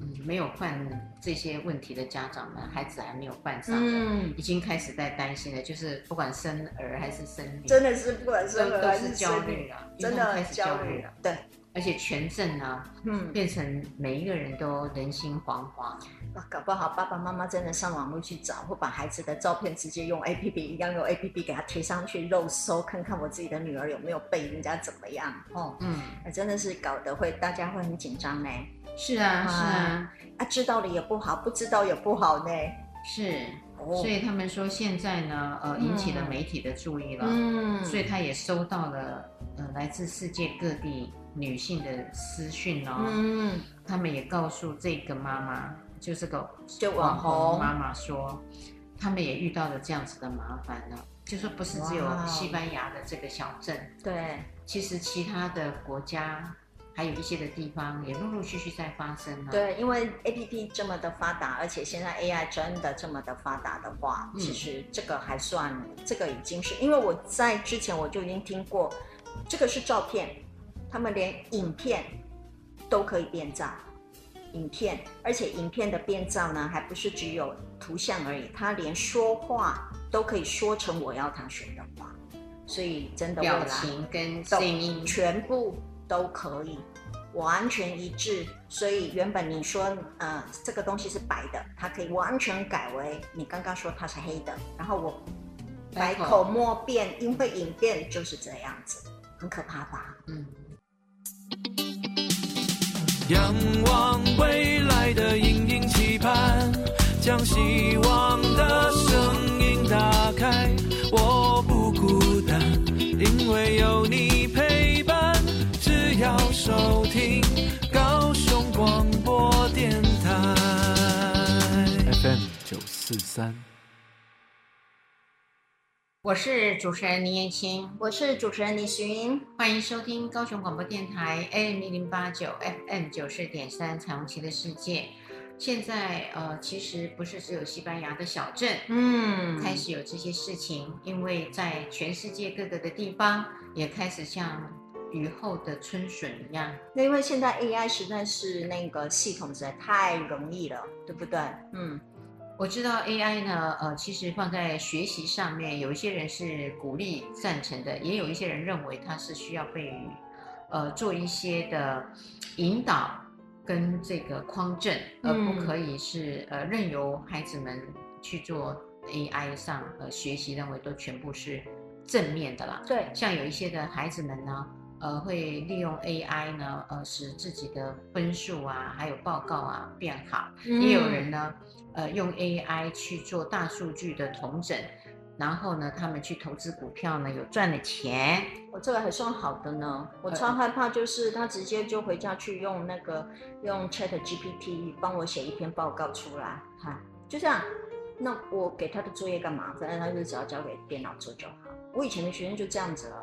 Speaker 1: 嗯，没有犯这些问题的家长们，孩子还没有犯上，嗯，已经开始在担心了，就是不管生儿还是生女，
Speaker 2: 真的是不管生儿还是
Speaker 1: 生女了，真的开始焦虑了，对。而且全镇呢，嗯，变成每一个人都人心惶惶。
Speaker 2: 哇，搞不好爸爸妈妈真的上网络去找，或把孩子的照片直接用 APP 一样用 APP 给他贴上去肉搜，看看我自己的女儿有没有被人家怎么样。哦，嗯，真的是搞得会大家会很紧张呢。
Speaker 1: 是啊，是啊，
Speaker 2: 啊，知道了也不好，不知道也不好呢。
Speaker 1: 是，所以他们说现在呢，呃，引起了媒体的注意了。嗯，所以他也收到了，呃，来自世界各地。女性的私讯哦，嗯，他们也告诉这个妈妈，就这个网红妈妈说，他们也遇到了这样子的麻烦呢。就说不是只有西班牙的这个小镇，
Speaker 2: 对，
Speaker 1: 其实其他的国家还有一些的地方也陆陆续续在发生了。
Speaker 2: 对，因为 APP 这么的发达，而且现在 AI 真的这么的发达的话，嗯，其实这个还算，这个已经是，因为我在之前我就已经听过，这个是照片。他们连影片都可以变造，影片，而且影片的变造呢，还不是只有图像而已，他连说话都可以说成我要他说的话，所以真的
Speaker 1: 表情跟声音
Speaker 2: 全部都可以完全一致。所以原本你说呃这个东西是白的，它可以完全改为你刚刚说它是黑的，然后我百口莫辩，因为影片就是这样子，很可怕吧？嗯。
Speaker 3: 仰望未来的隐隐期盼，将希望的声音打开。我不孤单，因为有你陪伴。只要收听高雄广播电台 FM 九四三。
Speaker 1: 我是主持人林燕青，
Speaker 2: 我是主持人李寻，
Speaker 1: 欢迎收听高雄广播电台 AM 一零八九 FM 九四点三彩虹旗的世界。现在呃，其实不是只有西班牙的小镇，嗯，开始有这些事情，因为在全世界各个的地方也开始像雨后的春笋一样。
Speaker 2: 那因为现在 AI 实在是那个系统实在太容易了，对不对？嗯。
Speaker 1: 我知道 AI 呢，呃，其实放在学习上面，有一些人是鼓励赞成的，也有一些人认为它是需要被，呃，做一些的引导跟这个匡正，而不可以是呃任由孩子们去做 AI 上呃学习，认为都全部是正面的啦。
Speaker 2: 对，
Speaker 1: 像有一些的孩子们呢，呃，会利用 AI 呢，呃，使自己的分数啊，还有报告啊变好，嗯、也有人呢。呃，用 AI 去做大数据的统整，然后呢，他们去投资股票呢，有赚了钱。
Speaker 2: 我这个还算好的呢。我超害怕，就是他直接就回家去用那个用 ChatGPT 帮我写一篇报告出来，哈，就这样。那我给他的作业干嘛？反正他就只要交给电脑做就好。我以前的学生就这样子了。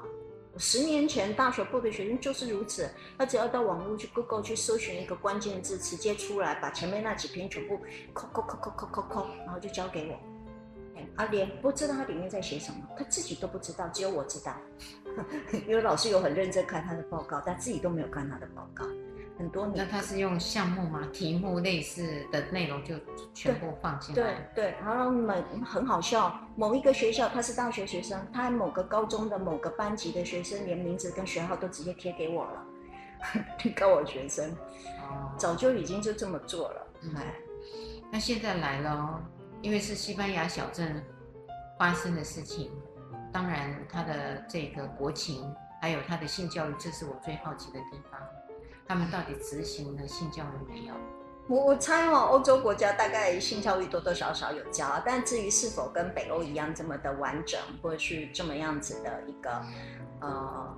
Speaker 2: 十年前大学部的学生就是如此，他只要到网络去 Google 去搜寻一个关键字，直接出来，把前面那几篇全部抠抠抠抠抠抠抠，然后就交给我。阿莲不知道他里面在写什么，他自己都不知道，只有我知道，因为老师有很认真看他的报告，但自己都没有看他的报告。很多年，
Speaker 1: 那他是用项目吗？题目类似的内容就全部放进来。
Speaker 2: 对对，然后某很好笑，某一个学校他是大学学生，他某个高中的某个班级的学生，连名字跟学号都直接贴给我了，你告我学生，哦，早就已经就这么做了。哎、
Speaker 1: 嗯，那现在来了，因为是西班牙小镇发生的事情，当然他的这个国情，还有他的性教育，这是我最好奇的地方。他们到底执行了性教育没有？
Speaker 2: 我我猜哦，欧洲国家大概性教育多多少少有教，但至于是否跟北欧一样这么的完整，或者是这么样子的一个，呃。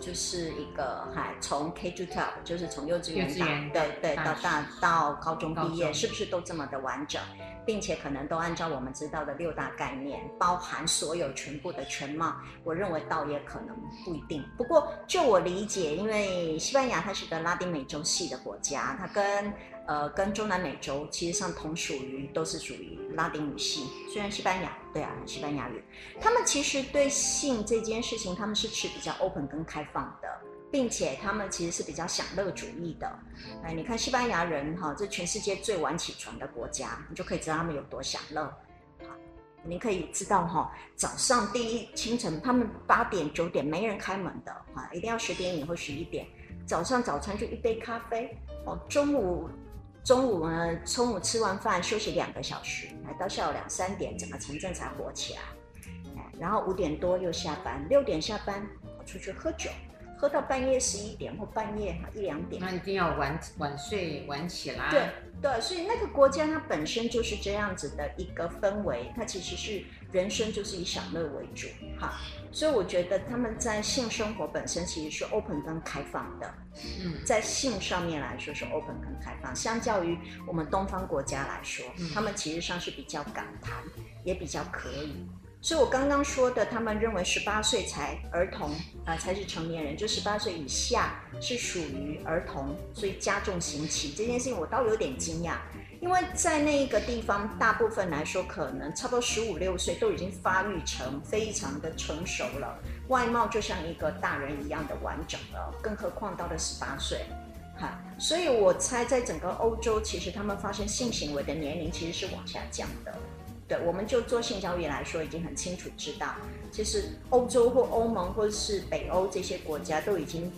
Speaker 2: 就是一个还从 K to twelve，就是从幼稚园到对对到大到高中毕业，是不是都这么的完整，并且可能都按照我们知道的六大概念，包含所有全部的全貌？我认为倒也可能不一定。不过就我理解，因为西班牙它是个拉丁美洲系的国家，它跟呃跟中南美洲其实上同属于都是属于拉丁语系，虽然西班牙。对啊，西班牙语，他们其实对性这件事情，他们是持比较 open 跟开放的，并且他们其实是比较享乐主义的。哎，你看西班牙人哈，这全世界最晚起床的国家，你就可以知道他们有多享乐。好，你可以知道哈，早上第一清晨，他们八点九点没人开门的啊，一定要十点以后十一点，早上早餐就一杯咖啡哦，中午。中午呢，中午吃完饭休息两个小时，来到下午两三点，整个城镇才活起来。然后五点多又下班，六点下班出去喝酒，喝到半夜十一点或半夜一两点。
Speaker 1: 那一定要晚晚睡晚起来。
Speaker 2: 对对，所以那个国家它本身就是这样子的一个氛围，它其实是人生就是以享乐为主，哈。所以我觉得他们在性生活本身其实是 open 跟开放的，嗯，在性上面来说是 open 跟开放，相较于我们东方国家来说，嗯，他们其实上是比较敢谈，也比较可以。所以我刚刚说的，他们认为十八岁才儿童啊，才是成年人，就十八岁以下是属于儿童，所以加重刑期这件事情，我倒有点惊讶。因为在那一个地方，大部分来说，可能差不多十五六岁都已经发育成非常的成熟了，外貌就像一个大人一样的完整了。更何况到了十八岁，哈，所以我猜，在整个欧洲，其实他们发生性行为的年龄其实是往下降的。对，我们就做性教育来说，已经很清楚知道，其实欧洲或欧盟或者是北欧这些国家都已经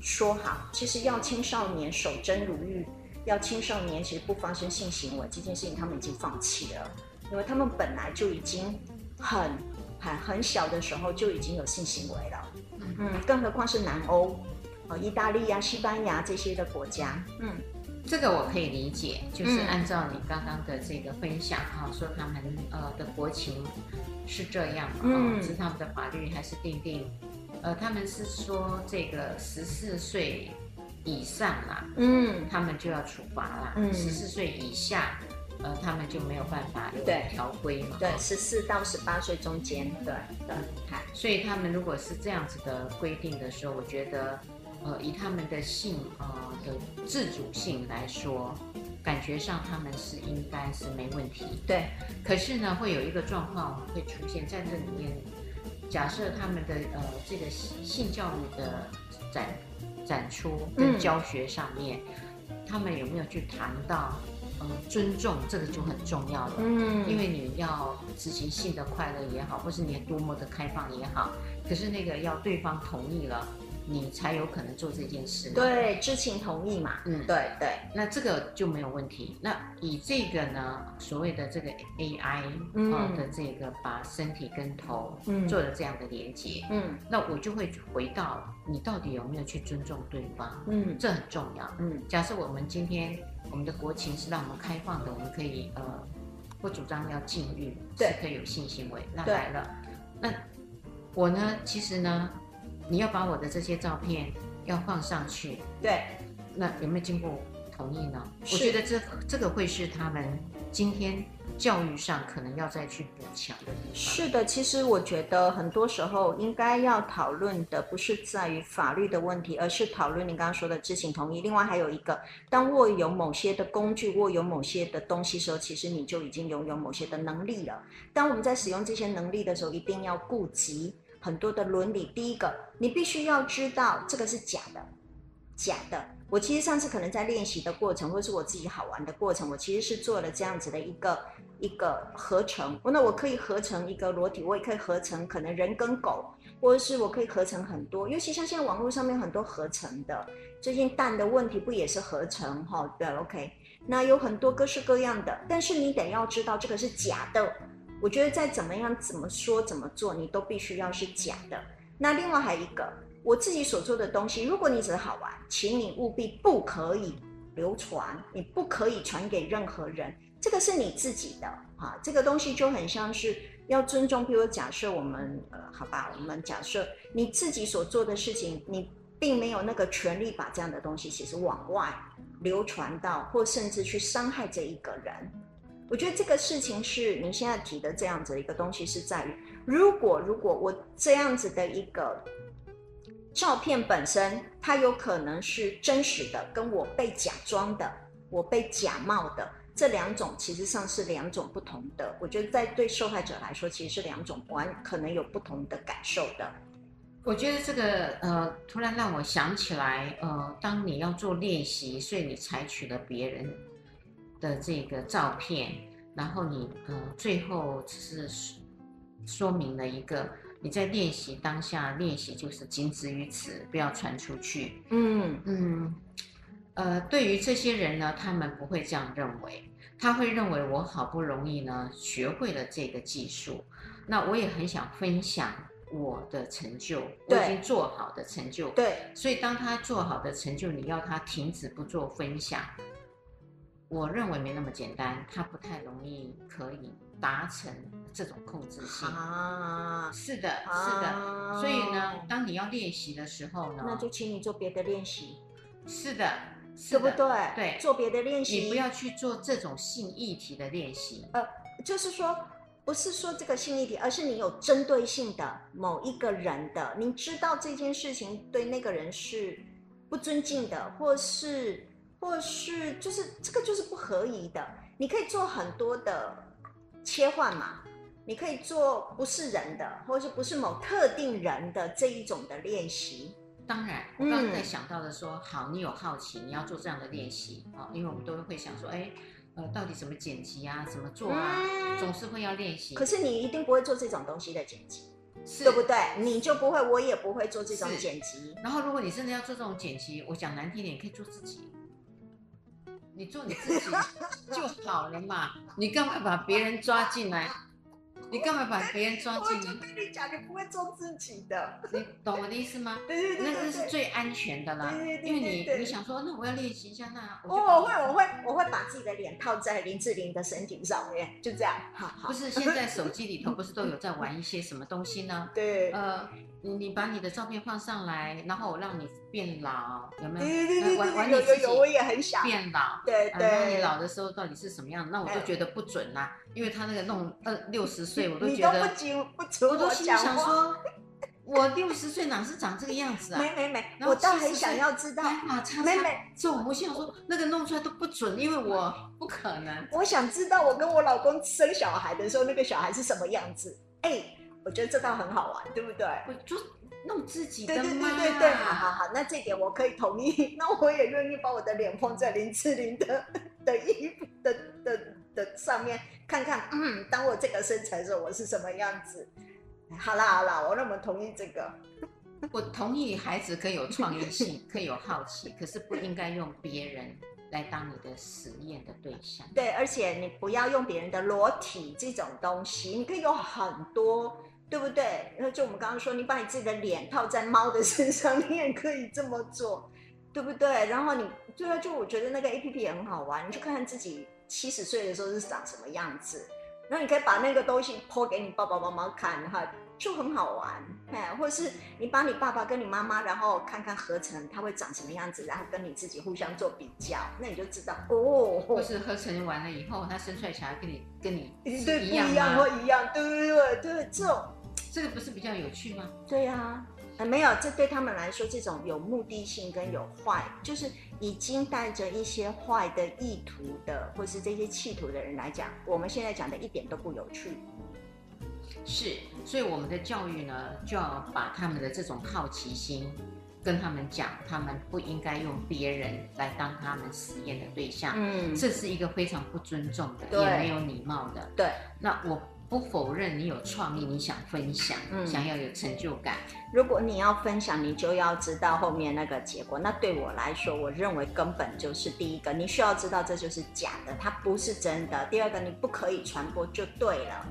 Speaker 2: 说好，其实要青少年守贞如玉。要青少年其实不发生性行为这件事情，他们已经放弃了，因为他们本来就已经很很很小的时候就已经有性行为了，嗯，更何况是南欧，呃，意大利呀、西班牙这些的国家，嗯，
Speaker 1: 这个我可以理解，就是按照你刚刚的这个分享哈，说他们呃的国情是这样，嗯，是他们的法律还是定定，呃，他们是说这个十四岁。以上啦，嗯，他们就要处罚啦。嗯，十四岁以下，呃，他们就没有办法有条规嘛。
Speaker 2: 对，十四到十八岁中间，对对。
Speaker 1: 所以他们如果是这样子的规定的时候，我觉得，呃，以他们的性呃的自主性来说，感觉上他们是应该是没问题。
Speaker 2: 对。
Speaker 1: 可是呢，会有一个状况会出现在这里面，假设他们的呃这个性教育的展。展出跟教学上面，嗯、他们有没有去谈到，呃，尊重这个就很重要了。嗯，因为你要执行性的快乐也好，或是你多么的开放也好，可是那个要对方同意了。你才有可能做这件事。
Speaker 2: 对，知情同意嘛。嗯，对对。
Speaker 1: 那这个就没有问题。那以这个呢，所谓的这个 AI 啊、的这个把身体跟头做了这样的连接，嗯，那我就会回到你到底有没有去尊重对方，嗯，这很重要。嗯，假设我们今天我们的国情是让我们开放的，我们可以呃不主张要禁欲，对，是可以有性行为，那来了，那我呢，其实呢。你要把我的这些照片要放上去，
Speaker 2: 对，
Speaker 1: 那有没有经过同意呢？我觉得这这个会是他们今天教育上可能要再去补强的地方。
Speaker 2: 是的，其实我觉得很多时候应该要讨论的不是在于法律的问题，而是讨论你刚刚说的知情同意。另外还有一个，当握有某些的工具、握有某些的东西时候，其实你就已经拥有某些的能力了。当我们在使用这些能力的时候，一定要顾及。很多的伦理，第一个，你必须要知道这个是假的，假的。我其实上次可能在练习的过程，或是我自己好玩的过程，我其实是做了这样子的一个一个合成。那我可以合成一个裸体，我也可以合成可能人跟狗，或者是我可以合成很多。尤其像现在网络上面很多合成的，最近蛋的问题不也是合成哈、对，OK。那有很多各式各样的，但是你得要知道这个是假的。我觉得再怎么样怎么说怎么做，你都必须要是假的。那另外还有一个，我自己所做的东西，如果你只是好玩，请你务必不可以流传，你不可以传给任何人，这个是你自己的啊。这个东西就很像是要尊重，比如假设我们呃，好吧，我们假设你自己所做的事情，你并没有那个权利把这样的东西其实往外流传到，或甚至去伤害这一个人。我觉得这个事情是你现在提的这样子的一个东西，是在于，如果如果我这样子的一个照片本身，它有可能是真实的，跟我被假装的，我被假冒的这两种，其实上是两种不同的。我觉得在对受害者来说，其实是两种完可能有不同的感受的。
Speaker 1: 我觉得这个呃，突然让我想起来，呃，当你要做练习，所以你采取了别人。的这个照片，然后你呃，最后只是说明了一个你在练习当下练习就是仅止于此，不要传出去。嗯嗯，呃，对于这些人呢，他们不会这样认为，他会认为我好不容易呢学会了这个技术，那我也很想分享我的成就，我已经做好的成就。
Speaker 2: 对，
Speaker 1: 所以当他做好的成就，你要他停止不做分享。我认为没那么简单，它不太容易可以达成这种控制性。啊，是的，是的。啊、所以呢，当你要练习的时候呢，
Speaker 2: 那就请你做别的练习。
Speaker 1: 是的，是的，对不
Speaker 2: 对？
Speaker 1: 对，
Speaker 2: 做别的练习。
Speaker 1: 你不要去做这种性议题的练习。
Speaker 2: 呃，就是说，不是说这个性议题，而是你有针对性的某一个人的，你知道这件事情对那个人是不尊敬的，或是。或是就是这个就是不合宜的，你可以做很多的切换嘛，你可以做不是人的，或者是不是某特定人的这一种的练习。
Speaker 1: 当然，我刚刚在想到的说，嗯、好，你有好奇，你要做这样的练习啊，因为我们都会想说，哎，呃，到底怎么剪辑啊，怎么做啊，嗯、总是会要练习。
Speaker 2: 可是你一定不会做这种东西的剪辑，是对不对？你就不会，我也不会做这种剪辑。
Speaker 1: 然后，如果你真的要做这种剪辑，我讲难听点，你可以做自己。你做你自己 就好了嘛，你干嘛把别人抓进来？你干嘛把别人抓进来？
Speaker 2: 我跟你讲，你不会做自己的。
Speaker 1: 你懂我的意思吗？
Speaker 2: 对对对，
Speaker 1: 那个是最安全的啦。对对对，因为你你想说，那我要练习一下，那
Speaker 2: 我我会我会我会把自己的脸套在林志玲的身体上面，就这样。好，好。
Speaker 1: 不是现在手机里头不是都有在玩一些什么东西呢？
Speaker 2: 对。
Speaker 1: 呃，你你把你的照片放上来，然后我让你变老，有没有？
Speaker 2: 对对对对，有有有，我也很想
Speaker 1: 变老。
Speaker 2: 对对。
Speaker 1: 那你老的时候到底是什么样？那我就觉得不准啦，因为他那个弄二六十岁。我都觉得，我都心里想说，我六十岁哪是长这个样子啊？
Speaker 2: 没没没，我倒很想要知道。
Speaker 1: 没没，所以我们想说，那个弄出来都不准，因为我不可能。
Speaker 2: 我想知道我跟我老公生小孩的时候，那个小孩是什么样子？哎，我觉得这倒很好玩，对不对？
Speaker 1: 我就弄自己的。
Speaker 2: 对对对对对，好好好，那这点我可以同意。那我也愿意把我的脸放在林志玲的的衣服的的的上面。看看，嗯，当我这个身材的时候，我是什么样子？好啦好啦，我那么同意这个。
Speaker 1: 我同意孩子可以有创意性，可以有好奇，可是不应该用别人来当你的实验的对象。
Speaker 2: 对，而且你不要用别人的裸体这种东西，你可以有很多，对不对？然后就我们刚刚说，你把你自己的脸套在猫的身上，你也可以这么做，对不对？然后你，对啊，就我觉得那个 APP 也很好玩，你去看看自己。七十岁的时候是长什么样子？然后你可以把那个东西剖给你爸爸妈妈看，哈，就很好玩，哎，或者是你把你爸爸跟你妈妈，然后看看合成他会长什么样子，然后跟你自己互相做比较，那你就知道哦。
Speaker 1: 或是合成完了以后，他生出来小孩跟你跟你
Speaker 2: 一样对，不一样或一样，对对对对，这种
Speaker 1: 这个不是比较有趣吗？
Speaker 2: 对呀、啊。呃，没有，这对他们来说，这种有目的性跟有坏，就是已经带着一些坏的意图的，或是这些企图的人来讲，我们现在讲的一点都不有趣。
Speaker 1: 是，所以我们的教育呢，就要把他们的这种好奇心跟他们讲，他们不应该用别人来当他们实验的对象。嗯，这是一个非常不尊重的，也没有礼貌的。
Speaker 2: 对，
Speaker 1: 那我。不否认你有创意，你想分享，嗯、想要有成就感。
Speaker 2: 如果你要分享，你就要知道后面那个结果。那对我来说，我认为根本就是第一个，你需要知道这就是假的，它不是真的。第二个，你不可以传播就对了。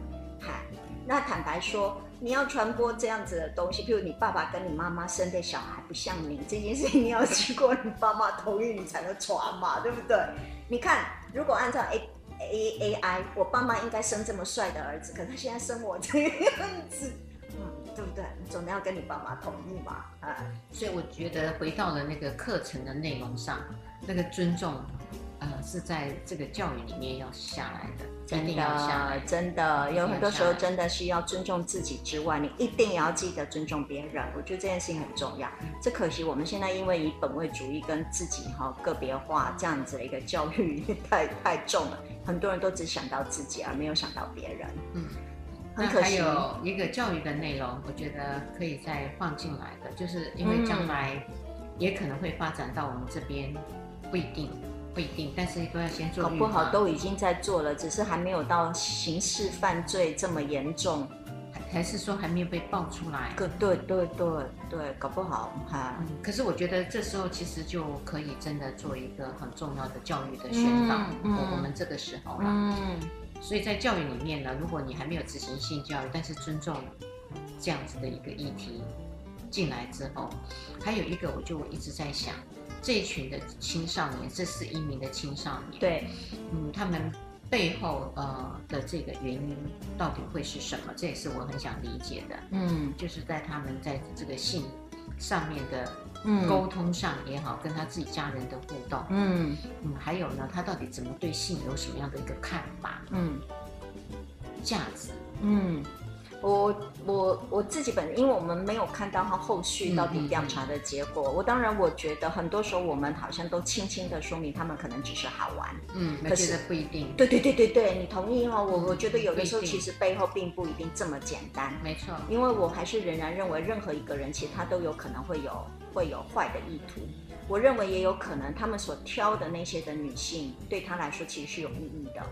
Speaker 2: 那坦白说，你要传播这样子的东西，譬如你爸爸跟你妈妈生的小孩不像你这件事情，你要经过你爸妈同意你才能传嘛，对不对？你看，如果按照 A A A I，我爸妈应该生这么帅的儿子，可他现在生我这个样子。嗯对不对？你总得要跟你爸妈同意嘛，啊！
Speaker 1: 所以我觉得回到了那个课程的内容上，那个尊重，呃，是在这个教育里面要下来的，
Speaker 2: 真的，真的，有很多时候真的是要尊重自己之外，你一定也要记得尊重别人。我觉得这件事情很重要。这可惜我们现在因为以本位主义跟自己哈个别化这样子的一个教育 太太重了，很多人都只想到自己，而没有想到别人。嗯。
Speaker 1: 那还有一个教育的内容，我觉得可以再放进来的，就是因为将来也可能会发展到我们这边，不一定，不一定，但是都要先做。
Speaker 2: 搞不好都已经在做了，只是还没有到刑事犯罪这么严重，
Speaker 1: 还是说还没有被爆出来？
Speaker 2: 对对对对对，搞不好哈、嗯。
Speaker 1: 可是我觉得这时候其实就可以真的做一个很重要的教育的宣导，我、嗯嗯、我们这个时候了。嗯所以在教育里面呢，如果你还没有执行性教育，但是尊重这样子的一个议题进来之后，还有一个我就一直在想，这一群的青少年，这是一名的青少年，
Speaker 2: 对，
Speaker 1: 嗯，他们背后呃的这个原因到底会是什么？这也是我很想理解的，嗯，就是在他们在这个性上面的。嗯，沟通上也好，跟他自己家人的互动，嗯。嗯，还有呢，他到底怎么对性有什么样的一个看法？嗯，价值，
Speaker 2: 嗯，我我我自己本人，因为我们没有看到他后续到底调查的结果，嗯、我当然我觉得很多时候我们好像都轻轻的说明他们可能只是好玩，
Speaker 1: 嗯，可是不一定，
Speaker 2: 对对对对对，你同意哦？我我觉得有的时候其实背后并不一定这么简单，
Speaker 1: 没错，
Speaker 2: 因为我还是仍然认为任何一个人其实他都有可能会有。会有坏的意图，我认为也有可能，他们所挑的那些的女性，对他来说其实是有意义的。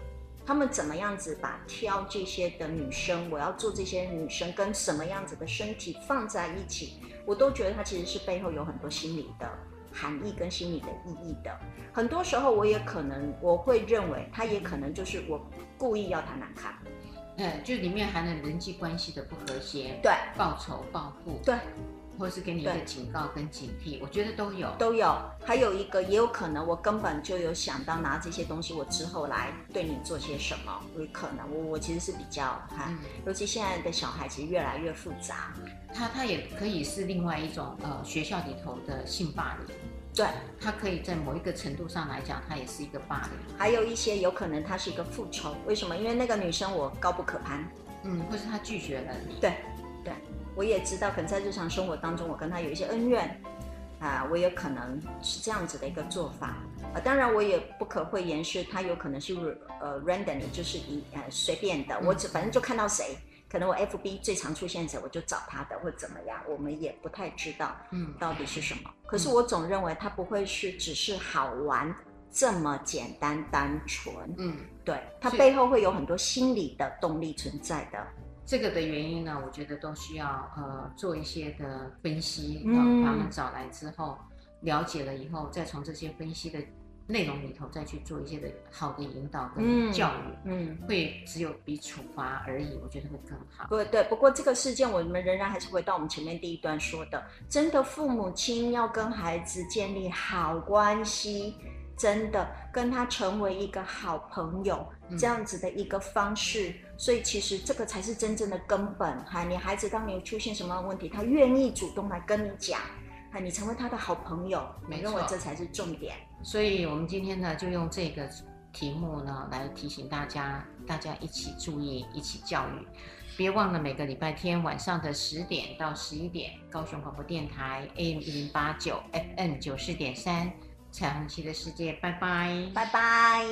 Speaker 2: 他们怎么样子把挑这些的女生，我要做这些女生跟什么样子的身体放在一起，我都觉得它其实是背后有很多心理的含义跟心理的意义的。很多时候我也可能我会认为，他也可能就是我故意要他难看，
Speaker 1: 嗯，就里面含了人际关系的不和谐，
Speaker 2: 对，
Speaker 1: 报仇报复，
Speaker 2: 对。
Speaker 1: 或是给你一个警告跟警惕，我觉得都有，
Speaker 2: 都有。还有一个，也有可能我根本就有想到拿这些东西，我之后来对你做些什么，有可能。我我其实是比较哈、嗯，尤其现在的小孩其实越来越复杂，
Speaker 1: 他他也可以是另外一种呃学校里头的性霸凌，
Speaker 2: 对，
Speaker 1: 他可以在某一个程度上来讲，他也是一个霸凌。
Speaker 2: 还有一些有可能他是一个复仇，为什么？因为那个女生我高不可攀，
Speaker 1: 嗯，或是他拒绝了你，
Speaker 2: 对。我也知道，可能在日常生活当中，我跟他有一些恩怨，啊、呃，我也可能是这样子的一个做法，啊、呃，当然我也不可讳言是，他有可能是呃 random，就是一呃随便的，我只反正就看到谁，可能我 FB 最常出现者，我就找他的，或怎么样，我们也不太知道，嗯，到底是什么、嗯。可是我总认为他不会是只是好玩这么简单单纯，嗯，对，他背后会有很多心理的动力存在的。
Speaker 1: 这个的原因呢，我觉得都需要呃做一些的分析，然后把他们找来之后，了解了以后，再从这些分析的内容里头再去做一些的好的引导跟教育，嗯，会只有比处罚而已，我觉得会更好。
Speaker 2: 对对，不过这个事件我们仍然还是回到我们前面第一段说的，真的父母亲要跟孩子建立好关系。真的跟他成为一个好朋友，这样子的一个方式，嗯，所以其实这个才是真正的根本。哈，你孩子当你出现什么问题，他愿意主动来跟你讲，哈，你成为他的好朋友，我认为这才是重点。
Speaker 1: 所以我们今天呢，就用这个题目呢来提醒大家，大家一起注意，一起教育。别忘了每个礼拜天晚上的十点到十一点，高雄广播电台 AM 一零八九 FM 九四点三。彩虹旗的世界，拜拜，
Speaker 2: 拜拜。